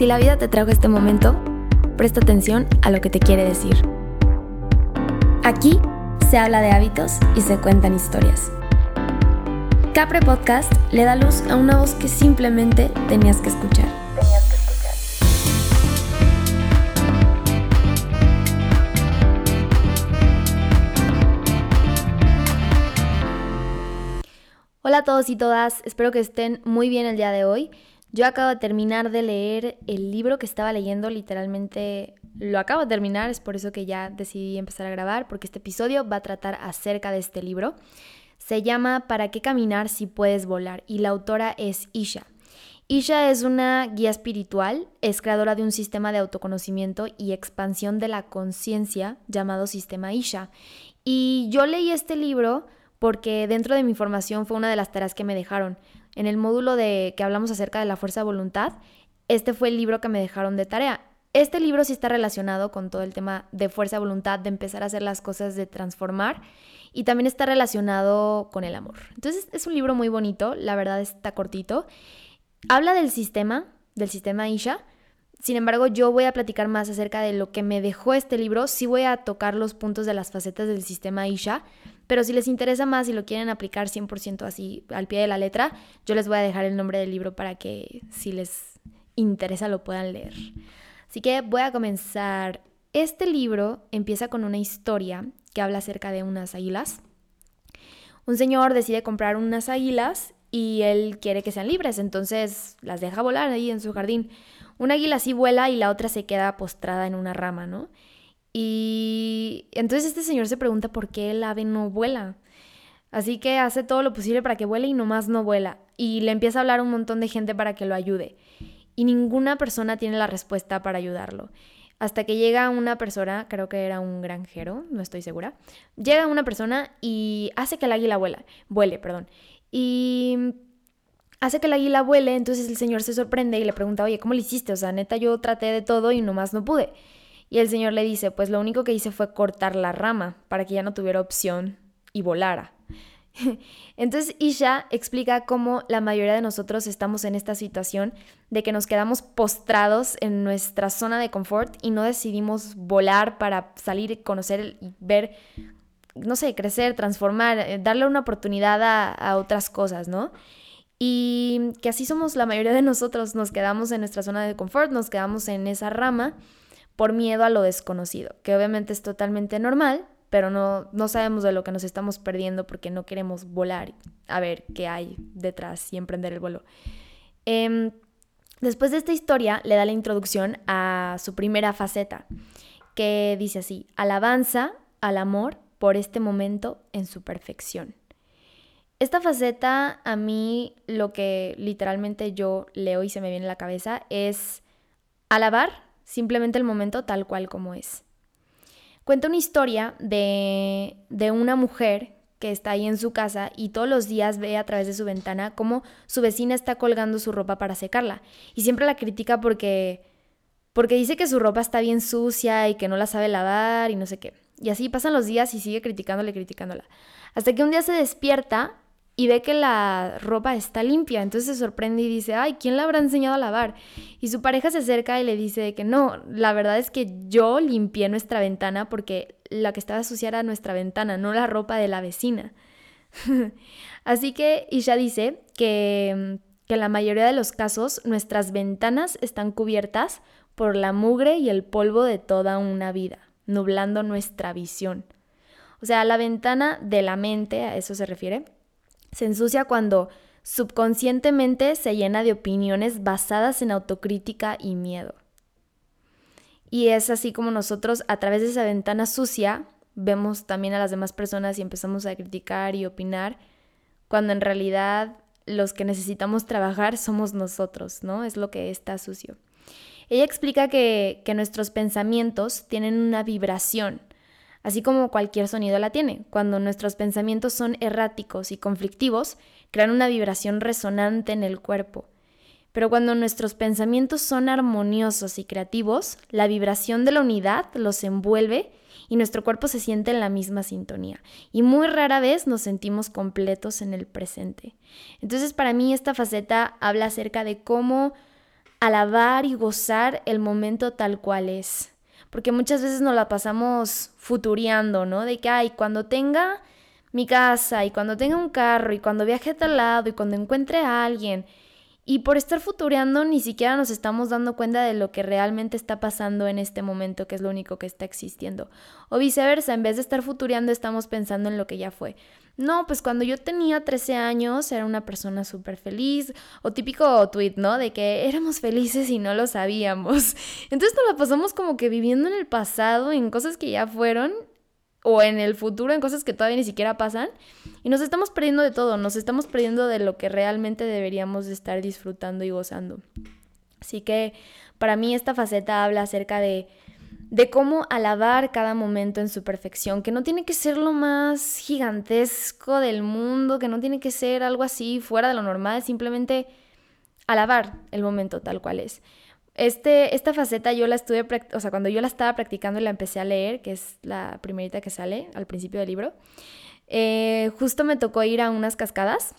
Si la vida te trajo este momento, presta atención a lo que te quiere decir. Aquí se habla de hábitos y se cuentan historias. Capre Podcast le da luz a una voz que simplemente tenías que escuchar. Hola a todos y todas, espero que estén muy bien el día de hoy. Yo acabo de terminar de leer el libro que estaba leyendo, literalmente lo acabo de terminar, es por eso que ya decidí empezar a grabar, porque este episodio va a tratar acerca de este libro. Se llama ¿Para qué caminar si puedes volar? y la autora es Isha. Isha es una guía espiritual, es creadora de un sistema de autoconocimiento y expansión de la conciencia llamado Sistema Isha. Y yo leí este libro porque dentro de mi formación fue una de las tareas que me dejaron en el módulo de que hablamos acerca de la fuerza de voluntad, este fue el libro que me dejaron de tarea. Este libro sí está relacionado con todo el tema de fuerza de voluntad, de empezar a hacer las cosas, de transformar, y también está relacionado con el amor. Entonces es un libro muy bonito, la verdad está cortito. Habla del sistema, del sistema Isha. Sin embargo, yo voy a platicar más acerca de lo que me dejó este libro. Sí voy a tocar los puntos de las facetas del sistema Isha, pero si les interesa más y lo quieren aplicar 100% así al pie de la letra, yo les voy a dejar el nombre del libro para que si les interesa lo puedan leer. Así que voy a comenzar. Este libro empieza con una historia que habla acerca de unas águilas. Un señor decide comprar unas águilas y él quiere que sean libres, entonces las deja volar ahí en su jardín. Una águila sí vuela y la otra se queda postrada en una rama, ¿no? Y entonces este señor se pregunta por qué el ave no vuela. Así que hace todo lo posible para que vuele y nomás no vuela. Y le empieza a hablar un montón de gente para que lo ayude. Y ninguna persona tiene la respuesta para ayudarlo. Hasta que llega una persona, creo que era un granjero, no estoy segura. Llega una persona y hace que el águila vuela, vuele, perdón. Y hace que el águila vuele, entonces el señor se sorprende y le pregunta, oye, ¿cómo lo hiciste? O sea, neta, yo traté de todo y nomás no pude. Y el Señor le dice, pues lo único que hice fue cortar la rama para que ya no tuviera opción y volara. Entonces Isha explica cómo la mayoría de nosotros estamos en esta situación de que nos quedamos postrados en nuestra zona de confort y no decidimos volar para salir, conocer y ver, no sé, crecer, transformar, eh, darle una oportunidad a, a otras cosas, ¿no? Y que así somos la mayoría de nosotros, nos quedamos en nuestra zona de confort, nos quedamos en esa rama por miedo a lo desconocido, que obviamente es totalmente normal, pero no, no sabemos de lo que nos estamos perdiendo porque no queremos volar a ver qué hay detrás y emprender el vuelo. Em, después de esta historia le da la introducción a su primera faceta, que dice así, alabanza al amor por este momento en su perfección. Esta faceta a mí lo que literalmente yo leo y se me viene a la cabeza es alabar simplemente el momento tal cual como es. Cuenta una historia de, de una mujer que está ahí en su casa y todos los días ve a través de su ventana cómo su vecina está colgando su ropa para secarla. Y siempre la critica porque, porque dice que su ropa está bien sucia y que no la sabe lavar y no sé qué. Y así pasan los días y sigue criticándola criticándola. Hasta que un día se despierta y ve que la ropa está limpia, entonces se sorprende y dice, ay, ¿quién la habrá enseñado a lavar? Y su pareja se acerca y le dice que no, la verdad es que yo limpié nuestra ventana porque la que estaba sucia era nuestra ventana, no la ropa de la vecina. Así que Isha dice que, que en la mayoría de los casos nuestras ventanas están cubiertas por la mugre y el polvo de toda una vida, nublando nuestra visión. O sea, la ventana de la mente, a eso se refiere, se ensucia cuando subconscientemente se llena de opiniones basadas en autocrítica y miedo. Y es así como nosotros a través de esa ventana sucia vemos también a las demás personas y empezamos a criticar y opinar, cuando en realidad los que necesitamos trabajar somos nosotros, ¿no? Es lo que está sucio. Ella explica que, que nuestros pensamientos tienen una vibración así como cualquier sonido la tiene. Cuando nuestros pensamientos son erráticos y conflictivos, crean una vibración resonante en el cuerpo. Pero cuando nuestros pensamientos son armoniosos y creativos, la vibración de la unidad los envuelve y nuestro cuerpo se siente en la misma sintonía. Y muy rara vez nos sentimos completos en el presente. Entonces para mí esta faceta habla acerca de cómo alabar y gozar el momento tal cual es. Porque muchas veces nos la pasamos futuriando, ¿no? De que, ay, cuando tenga mi casa y cuando tenga un carro y cuando viaje a tal lado y cuando encuentre a alguien y por estar futureando ni siquiera nos estamos dando cuenta de lo que realmente está pasando en este momento, que es lo único que está existiendo. O viceversa, en vez de estar futureando estamos pensando en lo que ya fue. No, pues cuando yo tenía 13 años era una persona súper feliz. O típico tweet, ¿no? De que éramos felices y no lo sabíamos. Entonces nos la pasamos como que viviendo en el pasado, en cosas que ya fueron o en el futuro en cosas que todavía ni siquiera pasan y nos estamos perdiendo de todo, nos estamos perdiendo de lo que realmente deberíamos estar disfrutando y gozando. Así que para mí esta faceta habla acerca de, de cómo alabar cada momento en su perfección, que no tiene que ser lo más gigantesco del mundo, que no tiene que ser algo así fuera de lo normal, simplemente alabar el momento tal cual es. Este, esta faceta yo la estuve, o sea, cuando yo la estaba practicando y la empecé a leer, que es la primerita que sale al principio del libro, eh, justo me tocó ir a unas cascadas.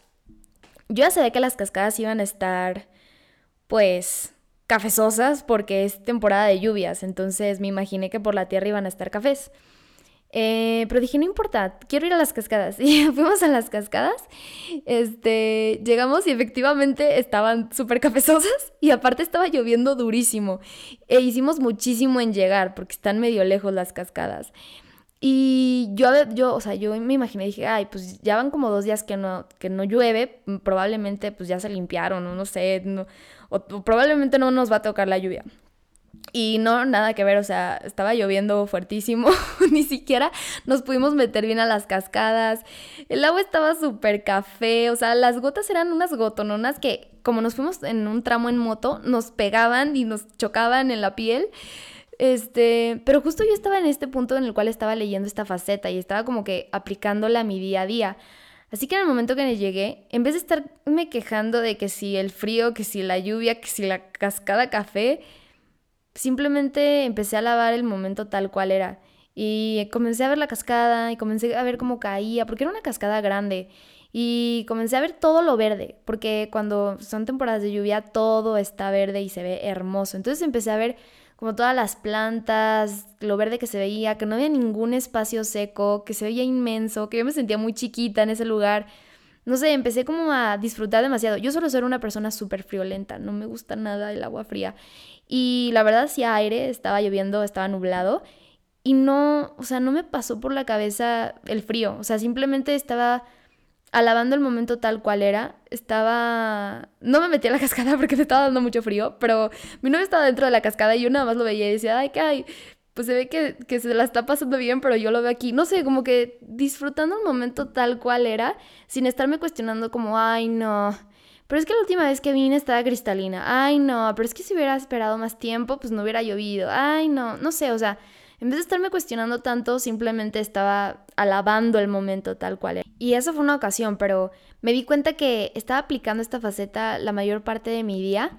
Yo ya sabía que las cascadas iban a estar, pues, cafezosas porque es temporada de lluvias, entonces me imaginé que por la tierra iban a estar cafés. Eh, pero dije, no importa, quiero ir a las cascadas. Y fuimos a las cascadas. Este, llegamos y efectivamente estaban súper cafezosas y aparte estaba lloviendo durísimo. E hicimos muchísimo en llegar porque están medio lejos las cascadas. Y yo, yo, o sea, yo me imaginé, dije, ay, pues ya van como dos días que no, que no llueve, probablemente pues ya se limpiaron, o no sé, o probablemente no nos va a tocar la lluvia. Y no, nada que ver, o sea, estaba lloviendo fuertísimo, ni siquiera nos pudimos meter bien a las cascadas, el agua estaba súper café, o sea, las gotas eran unas gotononas que como nos fuimos en un tramo en moto, nos pegaban y nos chocaban en la piel. Este, pero justo yo estaba en este punto en el cual estaba leyendo esta faceta y estaba como que aplicándola a mi día a día. Así que en el momento que llegué, en vez de estarme quejando de que si el frío, que si la lluvia, que si la cascada café, simplemente empecé a lavar el momento tal cual era. Y comencé a ver la cascada y comencé a ver cómo caía, porque era una cascada grande. Y comencé a ver todo lo verde, porque cuando son temporadas de lluvia todo está verde y se ve hermoso. Entonces empecé a ver como todas las plantas, lo verde que se veía, que no había ningún espacio seco, que se veía inmenso, que yo me sentía muy chiquita en ese lugar. No sé, empecé como a disfrutar demasiado. Yo suelo ser una persona súper friolenta, no me gusta nada el agua fría. Y la verdad hacía aire, estaba lloviendo, estaba nublado y no, o sea, no me pasó por la cabeza el frío, o sea, simplemente estaba alabando el momento tal cual era, estaba... No me metí a la cascada porque me estaba dando mucho frío, pero mi novio estaba dentro de la cascada y yo nada más lo veía y decía, ay, ¿qué hay? Pues se ve que, que se la está pasando bien, pero yo lo veo aquí. No sé, como que disfrutando el momento tal cual era, sin estarme cuestionando como, ay, no, pero es que la última vez que vine estaba cristalina. Ay, no, pero es que si hubiera esperado más tiempo, pues no hubiera llovido. Ay, no, no sé, o sea, en vez de estarme cuestionando tanto, simplemente estaba alabando el momento tal cual era. Y eso fue una ocasión, pero me di cuenta que estaba aplicando esta faceta la mayor parte de mi día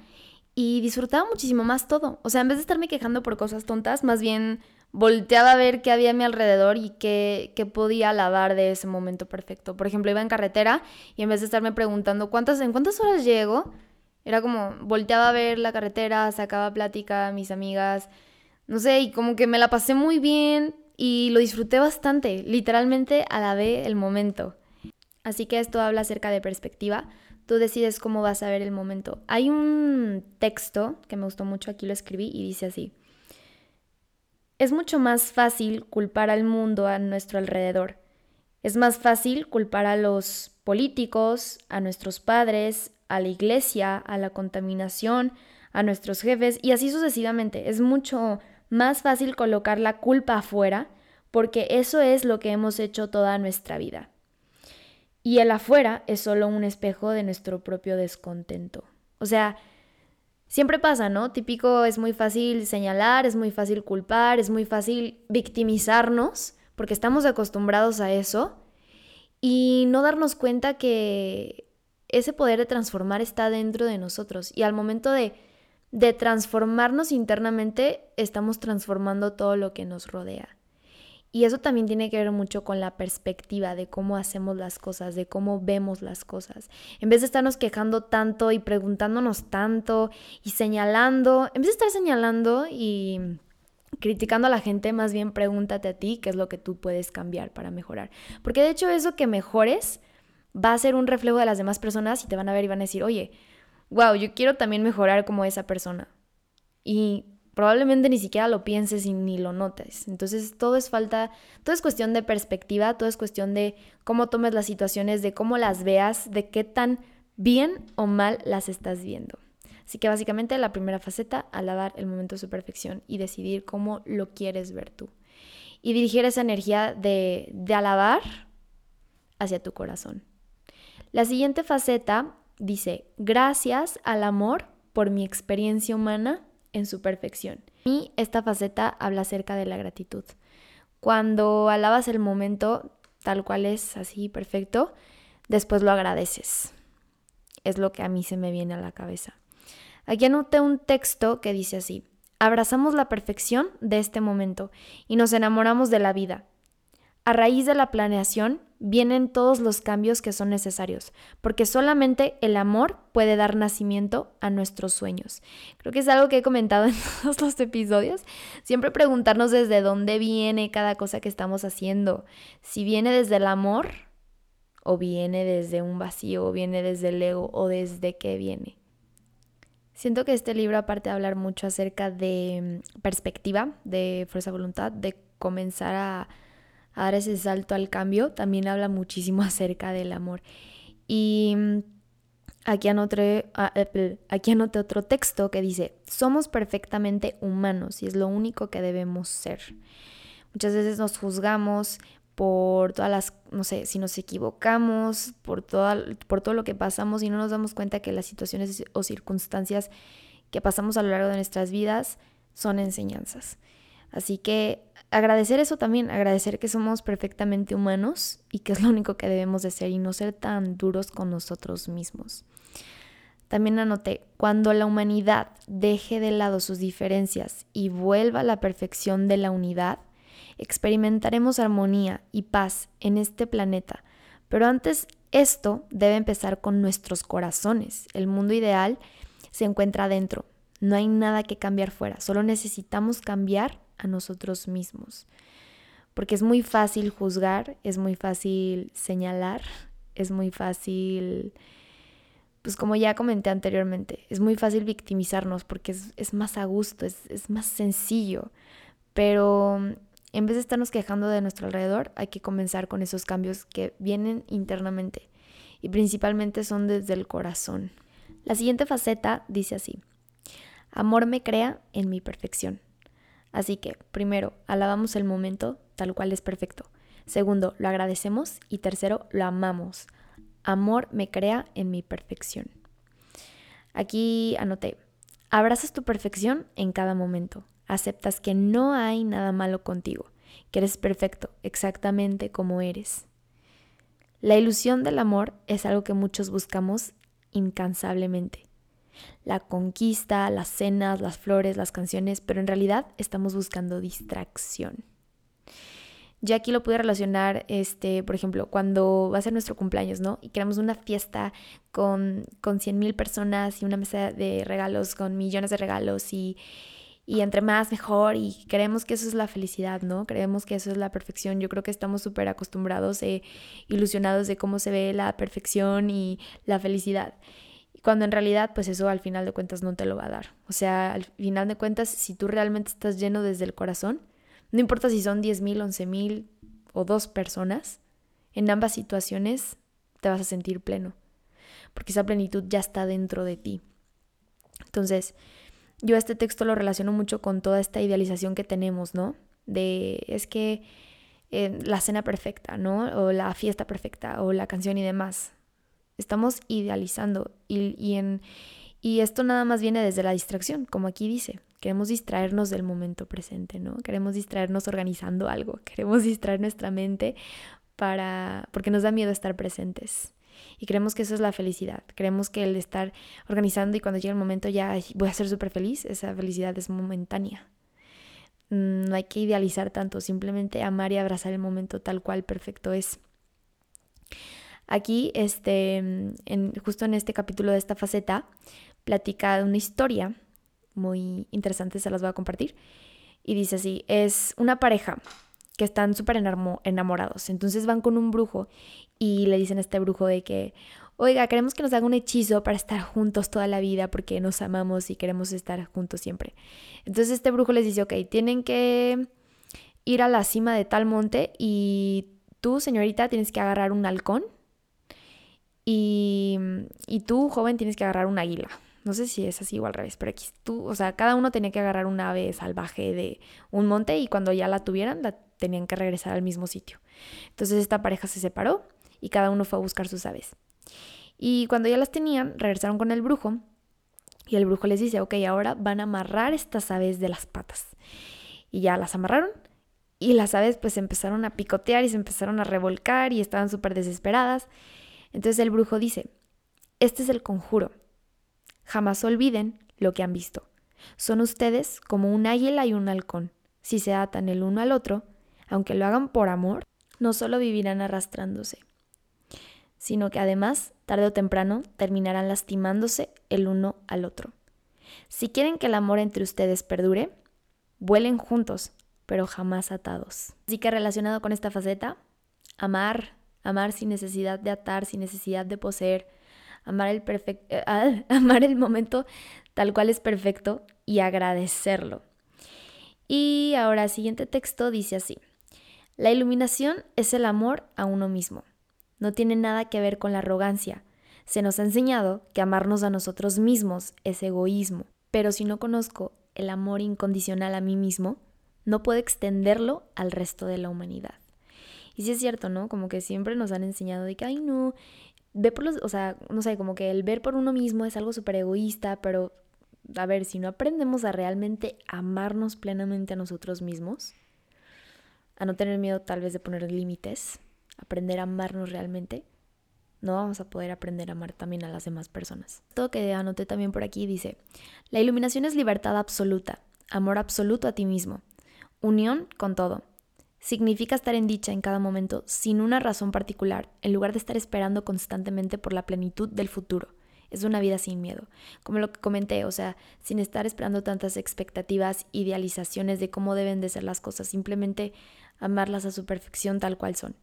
y disfrutaba muchísimo más todo. O sea, en vez de estarme quejando por cosas tontas, más bien volteaba a ver qué había a mi alrededor y qué, qué, podía alabar de ese momento perfecto. Por ejemplo, iba en carretera y en vez de estarme preguntando cuántas, en cuántas horas llego, era como volteaba a ver la carretera, sacaba plática a mis amigas, no sé, y como que me la pasé muy bien y lo disfruté bastante. Literalmente alabé el momento. Así que esto habla acerca de perspectiva. Tú decides cómo vas a ver el momento. Hay un texto que me gustó mucho, aquí lo escribí y dice así. Es mucho más fácil culpar al mundo a nuestro alrededor. Es más fácil culpar a los políticos, a nuestros padres, a la iglesia, a la contaminación, a nuestros jefes y así sucesivamente. Es mucho más fácil colocar la culpa afuera porque eso es lo que hemos hecho toda nuestra vida. Y el afuera es solo un espejo de nuestro propio descontento. O sea, Siempre pasa, ¿no? Típico es muy fácil señalar, es muy fácil culpar, es muy fácil victimizarnos, porque estamos acostumbrados a eso, y no darnos cuenta que ese poder de transformar está dentro de nosotros. Y al momento de, de transformarnos internamente, estamos transformando todo lo que nos rodea. Y eso también tiene que ver mucho con la perspectiva de cómo hacemos las cosas, de cómo vemos las cosas. En vez de estarnos quejando tanto y preguntándonos tanto y señalando, en vez de estar señalando y criticando a la gente, más bien pregúntate a ti qué es lo que tú puedes cambiar para mejorar. Porque de hecho eso que mejores va a ser un reflejo de las demás personas y te van a ver y van a decir, oye, wow, yo quiero también mejorar como esa persona. Y probablemente ni siquiera lo pienses y ni lo notes. Entonces todo es falta, todo es cuestión de perspectiva, todo es cuestión de cómo tomes las situaciones, de cómo las veas, de qué tan bien o mal las estás viendo. Así que básicamente la primera faceta, alabar el momento de su perfección y decidir cómo lo quieres ver tú. Y dirigir esa energía de, de alabar hacia tu corazón. La siguiente faceta dice, gracias al amor por mi experiencia humana en su perfección. Y esta faceta habla acerca de la gratitud. Cuando alabas el momento tal cual es, así perfecto, después lo agradeces. Es lo que a mí se me viene a la cabeza. Aquí anoté un texto que dice así, abrazamos la perfección de este momento y nos enamoramos de la vida. A raíz de la planeación vienen todos los cambios que son necesarios, porque solamente el amor puede dar nacimiento a nuestros sueños. Creo que es algo que he comentado en todos los episodios. Siempre preguntarnos desde dónde viene cada cosa que estamos haciendo. Si viene desde el amor, o viene desde un vacío, o viene desde el ego, o desde qué viene. Siento que este libro, aparte de hablar mucho acerca de mm, perspectiva, de fuerza de voluntad, de comenzar a a dar ese salto al cambio, también habla muchísimo acerca del amor. Y mm, aquí ah, eh, aquí anoté otro texto que dice, somos perfectamente humanos y es lo único que debemos ser. Muchas veces nos juzgamos por todas las, no sé, si nos equivocamos, por, toda, por todo lo que pasamos y no nos damos cuenta que las situaciones o circunstancias que pasamos a lo largo de nuestras vidas son enseñanzas. Así que agradecer eso también, agradecer que somos perfectamente humanos y que es lo único que debemos de ser y no ser tan duros con nosotros mismos. También anoté, cuando la humanidad deje de lado sus diferencias y vuelva a la perfección de la unidad, experimentaremos armonía y paz en este planeta. Pero antes esto debe empezar con nuestros corazones. El mundo ideal se encuentra adentro. No hay nada que cambiar fuera, solo necesitamos cambiar a nosotros mismos. Porque es muy fácil juzgar, es muy fácil señalar, es muy fácil, pues como ya comenté anteriormente, es muy fácil victimizarnos porque es, más a gusto, es, es más sencillo. Pero en vez de estarnos quejando de nuestro alrededor, hay que comenzar con esos cambios que vienen internamente y principalmente son desde el corazón. La siguiente faceta dice así, amor me crea en mi perfección. Así que, primero, alabamos el momento tal cual es perfecto. Segundo, lo agradecemos. Y tercero, lo amamos. Amor me crea en mi perfección. Aquí anoté, abrazas tu perfección en cada momento. Aceptas que no hay nada malo contigo, que eres perfecto exactamente como eres. La ilusión del amor es algo que muchos buscamos incansablemente la conquista, las cenas, las flores, las canciones, pero en realidad estamos buscando distracción. Ya aquí lo pude relacionar, este, por ejemplo, cuando va a ser nuestro cumpleaños, ¿no? Y queremos una fiesta con, con 100 mil personas y una mesa de regalos con millones de regalos y, y entre más mejor y creemos que eso es la felicidad, ¿no? Creemos que eso es la perfección. Yo creo que estamos súper acostumbrados e ilusionados de cómo se ve la perfección y la felicidad cuando en realidad pues eso al final de cuentas no te lo va a dar. O sea, al final de cuentas, si tú realmente estás lleno desde el corazón, no importa si son 10 mil, 11 mil o dos personas, en ambas situaciones te vas a sentir pleno, porque esa plenitud ya está dentro de ti. Entonces, yo este texto lo relaciono mucho con toda esta idealización que tenemos, ¿no? De es que eh, la cena perfecta, ¿no? O la fiesta perfecta, o la canción y demás. Estamos idealizando y, en, y esto nada más viene desde la distracción, como aquí dice. Queremos distraernos del momento presente, ¿no? Queremos distraernos organizando algo, queremos distraer nuestra mente para porque nos da miedo estar presentes. Y creemos que eso es la felicidad. Creemos que el estar organizando y cuando llega el momento ya voy a ser súper feliz, esa felicidad es momentánea. mm, no hay que idealizar tanto, simplemente amar y abrazar el momento tal cual perfecto es. Aquí, este, en, justo en este capítulo de esta faceta, platica una historia muy interesante, se las voy a compartir. Y dice así, es una pareja que están súper enamorados. Entonces van con un brujo y le dicen a este brujo de que, oiga, queremos que nos haga un hechizo para estar juntos toda la vida porque nos amamos y queremos estar juntos siempre. Entonces este brujo les dice, ok, tienen que ir a la cima de tal monte y tú, señorita, tienes que agarrar un halcón y, y tú, joven, tienes que agarrar un águila. No sé si es así o al revés, pero aquí tú, o sea, cada uno tenía que agarrar un ave salvaje de un monte y cuando ya la tuvieran, la tenían que regresar al mismo sitio. Entonces esta pareja se separó y cada uno fue a buscar sus aves. Y cuando ya las tenían, regresaron con el brujo y el brujo les dice, ok, ahora van a amarrar estas aves de las patas. Y ya las amarraron y las aves pues empezaron a picotear y se empezaron a revolcar y estaban súper desesperadas. Entonces el brujo dice, este es el conjuro. Jamás olviden lo que han visto. Son ustedes como un águila y un halcón. Si se atan el uno al otro, aunque lo hagan por amor, no solo vivirán arrastrándose, sino que además, tarde o temprano, terminarán lastimándose el uno al otro. Si quieren que el amor entre ustedes perdure, vuelen juntos, pero jamás atados. Así que relacionado con esta faceta, amar, amar sin necesidad de atar, sin necesidad de poseer, amar el, eh, amar el momento tal cual es perfecto y agradecerlo. Y ahora el siguiente texto dice así, la iluminación es el amor a uno mismo no tiene nada que ver con la arrogancia. Se nos ha enseñado que amarnos a nosotros mismos es egoísmo, pero si no conozco el amor incondicional a mí mismo, no puedo extenderlo al resto de la humanidad. Y sí es cierto, ¿no? Como que siempre nos han enseñado de que, ay, no, ve por los, o sea, no sé, como que el ver por uno mismo es algo súper egoísta, pero a ver, si no aprendemos a realmente amarnos plenamente a nosotros mismos, a no tener miedo tal vez de poner límites, aprender a amarnos realmente, no vamos a poder aprender a amar también a las demás personas. Todo que anoté también por aquí dice, la iluminación es libertad absoluta, amor absoluto a ti mismo, unión con todo. Significa estar en dicha en cada momento sin una razón particular, en lugar de estar esperando constantemente por la plenitud del futuro. Es una vida sin miedo. Como lo que comenté, o sea, sin estar esperando tantas expectativas, idealizaciones de cómo deben de ser las cosas, simplemente amarlas a su perfección tal cual son.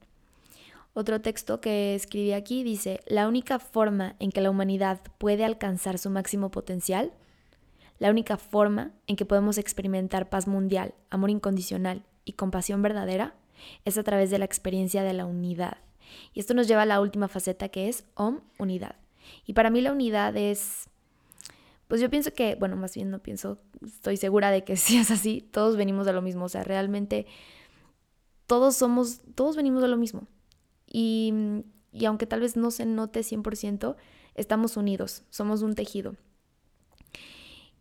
Otro texto que escribí aquí dice, la única forma en que la humanidad puede alcanzar su máximo potencial, la única forma en que podemos experimentar paz mundial, amor incondicional y compasión verdadera, es a través de la experiencia de la unidad. Y esto nos lleva a la última faceta que es OM, unidad. Y para mí la unidad es, pues yo pienso que, bueno, más bien no pienso, estoy segura de que si es así, todos venimos de lo mismo, o sea, realmente todos somos, todos venimos de lo mismo. Y, y aunque tal vez no se note 100%, estamos unidos, somos un tejido.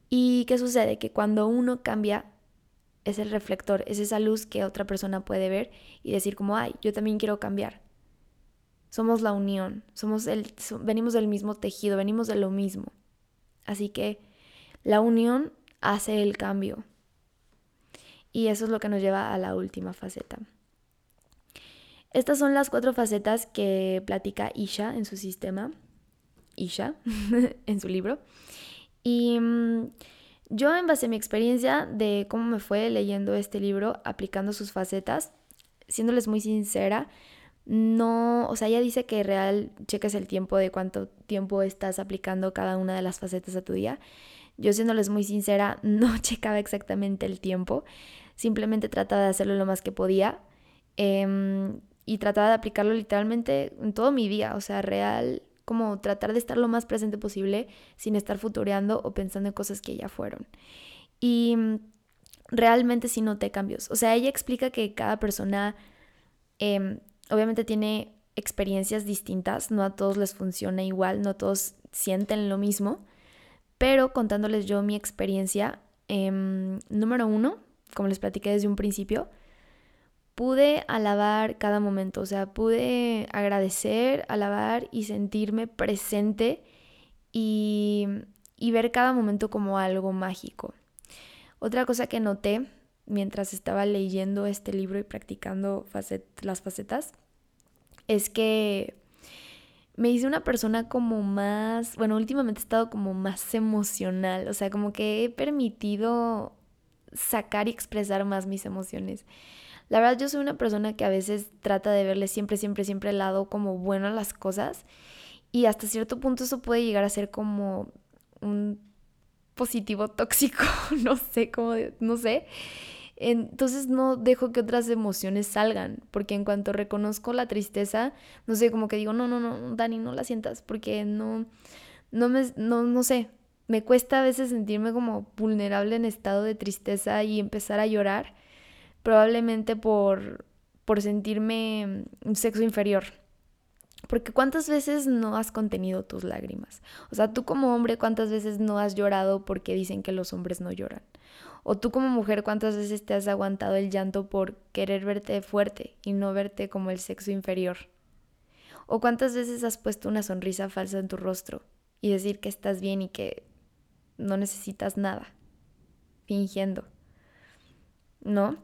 ¿Y qué sucede? Que cuando uno cambia, es el reflector, es esa luz que otra persona puede ver y decir como, ay, yo también quiero cambiar. Somos la unión, somos el, venimos del mismo tejido, venimos de lo mismo. Así que la unión hace el cambio. Y eso es lo que nos lleva a la última faceta. Estas son las cuatro facetas que platica Isha en su sistema, Isha, en su libro. Y mm, yo en base a mi experiencia de cómo me fue leyendo este libro, aplicando sus facetas, siéndoles muy sincera, no, o sea, ella dice que real cheques el tiempo de cuánto tiempo estás aplicando cada una de las facetas a tu día. Yo siéndoles muy sincera, no checaba exactamente el tiempo, simplemente trataba de hacerlo lo más que podía. Eh, y trataba de aplicarlo literalmente en todo mi día, o sea, real, como tratar de estar lo más presente posible sin estar futureando o pensando en cosas que ya fueron. Y mm, realmente sí noté cambios. O sea, ella explica que cada persona em, obviamente tiene experiencias distintas, no a todos les funciona igual, no todos sienten lo mismo, pero contándoles yo mi experiencia, em, número uno, como les platiqué desde un principio, pude alabar cada momento, o sea, pude agradecer, alabar y sentirme presente y, ver cada momento como algo mágico. Otra cosa que noté mientras estaba leyendo este libro y practicando las facetas es que me hice una persona como más, bueno, últimamente he estado como más emocional, o sea, como que he permitido sacar y expresar más mis emociones. La verdad yo soy una persona que a veces trata de verle siempre, siempre, siempre el lado como bueno a las cosas y hasta cierto punto eso puede llegar a ser como un positivo tóxico, no sé cómo, no sé. Entonces no dejo que otras emociones salgan, porque en cuanto reconozco la tristeza, no sé, como que digo, no, no, no, Dani, no la sientas, porque no, no me, no, no sé, me cuesta a veces sentirme como vulnerable en estado de tristeza y empezar a llorar, probablemente por, por sentirme un sexo inferior. Porque cuántas veces no has contenido tus lágrimas? O sea, tú como hombre, ¿cuántas veces no has llorado porque dicen que los hombres no lloran? O tú como mujer, ¿cuántas veces te has aguantado el llanto por querer verte fuerte y no verte como el sexo inferior? ¿O cuántas veces has puesto una sonrisa falsa en tu rostro y decir que estás bien y que no necesitas nada? Fingiendo. ¿No?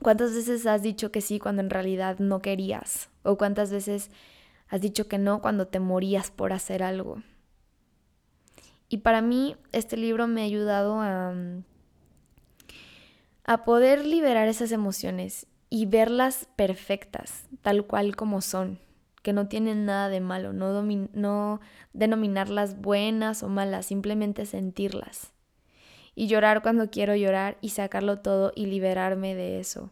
¿Cuántas veces has dicho que sí cuando en realidad no querías? ¿O cuántas veces has dicho que no cuando te morías por hacer algo? Y para mí este libro me ha ayudado a a poder liberar esas emociones y verlas perfectas, tal cual como son, que no tienen nada de malo, no, no denominarlas buenas o malas, simplemente sentirlas. Y llorar cuando quiero llorar y sacarlo todo y liberarme de eso.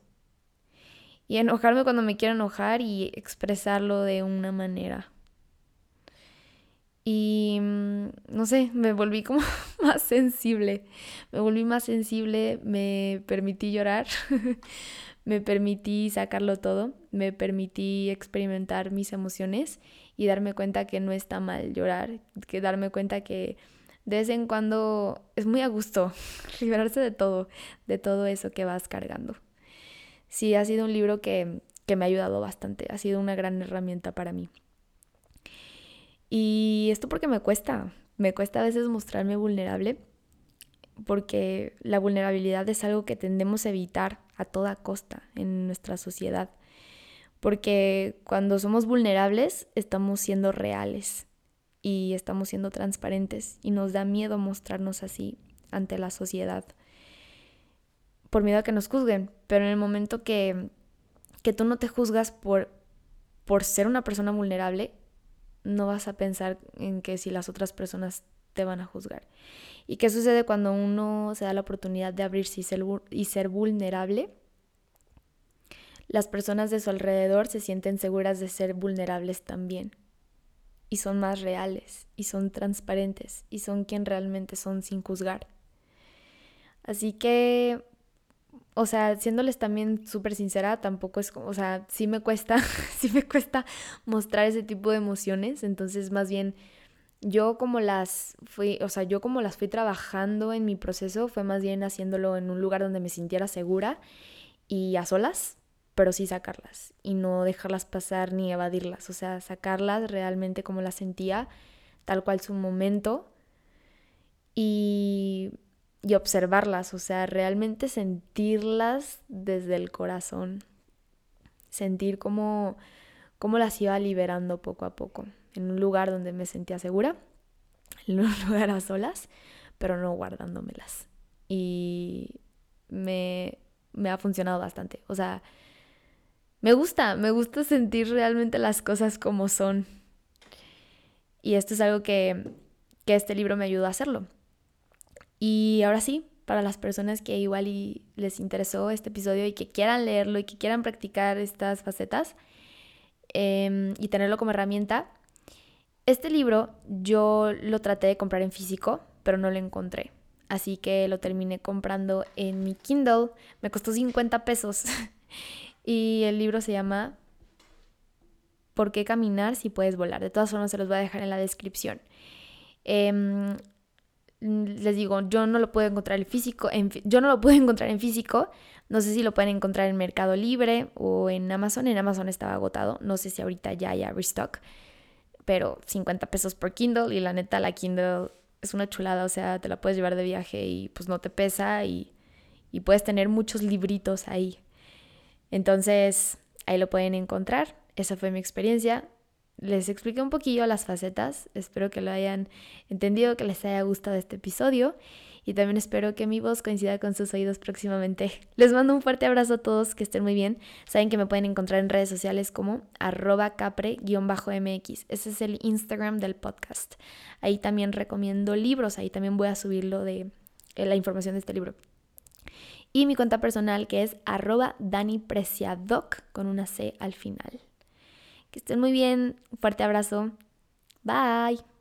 Y enojarme cuando me quiero enojar y expresarlo de una manera. Y mm, no sé, me volví como más sensible. Me volví más sensible, me permití llorar, me permití sacarlo todo, me permití experimentar mis emociones y darme cuenta que no está mal llorar, que darme cuenta que de vez en cuando es muy a gusto liberarse de todo, de todo eso que vas cargando. Sí, ha sido un libro que, que me ha ayudado bastante, ha sido una gran herramienta para mí. Y esto porque me cuesta, me cuesta a veces mostrarme vulnerable, porque la vulnerabilidad es algo que tendemos a evitar a toda costa en nuestra sociedad. Porque cuando somos vulnerables estamos siendo reales y estamos siendo transparentes y nos da miedo mostrarnos así ante la sociedad por miedo a que nos juzguen. Pero en el momento que, que tú no te juzgas por, por ser una persona vulnerable, no vas a pensar en que si las otras personas te van a juzgar. ¿Y qué sucede cuando uno se da la oportunidad de abrirse y ser, y ser vulnerable? Las personas de su alrededor se sienten seguras de ser vulnerables también. Y son más reales, y son transparentes, y son quien realmente son sin juzgar. Así que o sea, siéndoles también súper sincera, tampoco es como, o sea, sí me cuesta, sí me cuesta mostrar ese tipo de emociones, entonces más bien yo como las fui, o sea, yo como las fui trabajando en mi proceso, fue más bien haciéndolo en un lugar donde me sintiera segura y a solas, pero sí sacarlas y no dejarlas pasar ni evadirlas, o sea, sacarlas realmente como las sentía, tal cual su momento y y observarlas, o sea, realmente sentirlas desde el corazón, sentir cómo, cómo las iba liberando poco a poco, en un lugar donde me sentía segura, en un lugar a solas, pero no guardándomelas. Y me, me ha funcionado bastante, o sea, me gusta, me gusta sentir realmente las cosas como son. Y esto es algo que, que este libro me ayudó a hacerlo. Y ahora sí, para las personas que igual les interesó este episodio y que quieran leerlo y que quieran practicar estas facetas em, y tenerlo como herramienta, este libro yo lo traté de comprar en físico, pero no lo encontré. Así que lo terminé comprando en mi Kindle. Me costó 50 pesos. y el libro se llama ¿Por qué caminar si puedes volar? De todas formas se los voy a dejar en la descripción. Eh, les digo, yo no lo puedo encontrar en físico, yo no lo puedo encontrar en físico, no sé si lo pueden encontrar en Mercado Libre o en Amazon, en Amazon estaba agotado, no sé si ahorita ya haya restock, pero 50 pesos por Kindle y la neta la Kindle es una chulada, o sea, te la puedes llevar de viaje y pues no te pesa y, y puedes tener muchos libritos ahí. Entonces, ahí lo pueden encontrar. Esa fue mi experiencia. Les expliqué un poquillo las facetas. Espero que lo hayan entendido, que les haya gustado este episodio y también espero que mi voz coincida con sus oídos próximamente. Les mando un fuerte abrazo a todos, que estén muy bien. Saben que me pueden encontrar en redes sociales como arroba capre-mx. Ese es el Instagram del podcast. Ahí también recomiendo libros, ahí también voy a subirlo de eh, la información de este libro. Y mi cuenta personal que es arroba danipreciadoc con una C al final. Que estén muy bien, un fuerte abrazo. Bye.